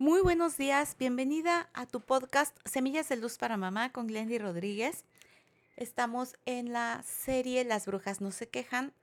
Muy buenos días, bienvenida a tu podcast Semillas de Luz para Mamá con Glendy Rodríguez. Estamos en la serie Las Brujas no se quejan,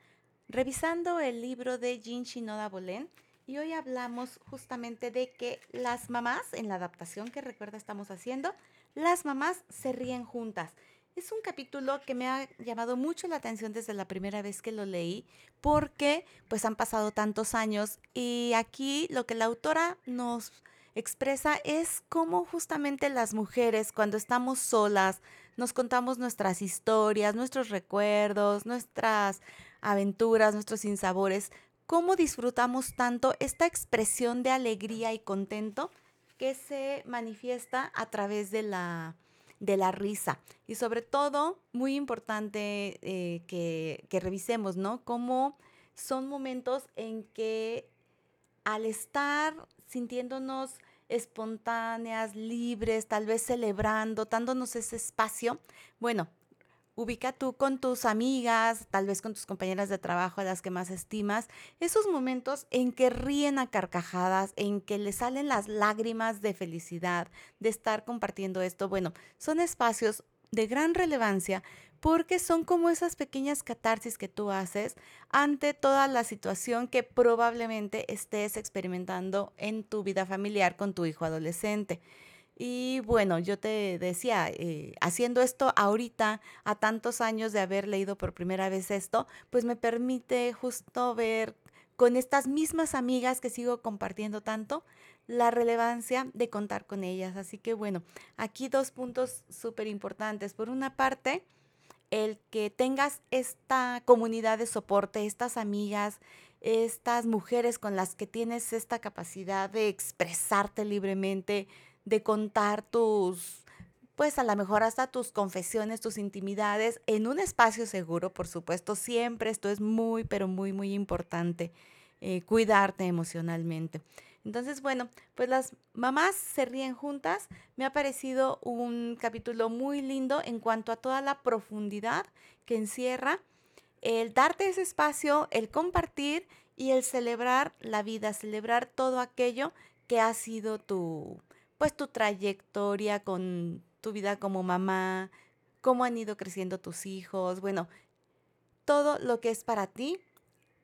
revisando el libro de Jean Shinoda Bolén y hoy hablamos justamente de que las mamás, en la adaptación que recuerda estamos haciendo, las mamás se ríen juntas. Es un capítulo que me ha llamado mucho la atención desde la primera vez que lo leí porque pues han pasado tantos años y aquí lo que la autora nos expresa es cómo justamente las mujeres cuando estamos solas nos contamos nuestras historias, nuestros recuerdos, nuestras aventuras, nuestros sinsabores, cómo disfrutamos tanto esta expresión de alegría y contento que se manifiesta a través de la, de la risa. Y sobre todo, muy importante eh, que, que revisemos, ¿no? Cómo son momentos en que al estar sintiéndonos espontáneas, libres, tal vez celebrando, dándonos ese espacio. Bueno, ubica tú con tus amigas, tal vez con tus compañeras de trabajo a las que más estimas, esos momentos en que ríen a carcajadas, en que le salen las lágrimas de felicidad de estar compartiendo esto. Bueno, son espacios de gran relevancia porque son como esas pequeñas catarsis que tú haces ante toda la situación que probablemente estés experimentando en tu vida familiar con tu hijo adolescente. Y bueno, yo te decía, eh, haciendo esto ahorita, a tantos años de haber leído por primera vez esto, pues me permite justo ver con estas mismas amigas que sigo compartiendo tanto, la relevancia de contar con ellas. Así que bueno, aquí dos puntos súper importantes. Por una parte, el que tengas esta comunidad de soporte, estas amigas, estas mujeres con las que tienes esta capacidad de expresarte libremente, de contar tus, pues a lo mejor hasta tus confesiones, tus intimidades en un espacio seguro, por supuesto, siempre esto es muy, pero muy, muy importante, eh, cuidarte emocionalmente. Entonces, bueno, pues las mamás se ríen juntas. Me ha parecido un capítulo muy lindo en cuanto a toda la profundidad que encierra el darte ese espacio, el compartir y el celebrar la vida, celebrar todo aquello que ha sido tu, pues tu trayectoria con tu vida como mamá, cómo han ido creciendo tus hijos, bueno, todo lo que es para ti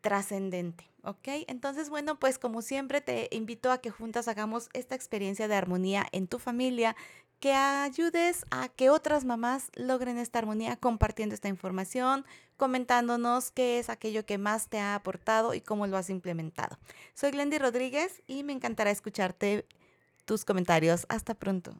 trascendente, ¿ok? Entonces, bueno, pues como siempre te invito a que juntas hagamos esta experiencia de armonía en tu familia, que ayudes a que otras mamás logren esta armonía compartiendo esta información, comentándonos qué es aquello que más te ha aportado y cómo lo has implementado. Soy Glendy Rodríguez y me encantará escucharte tus comentarios. Hasta pronto.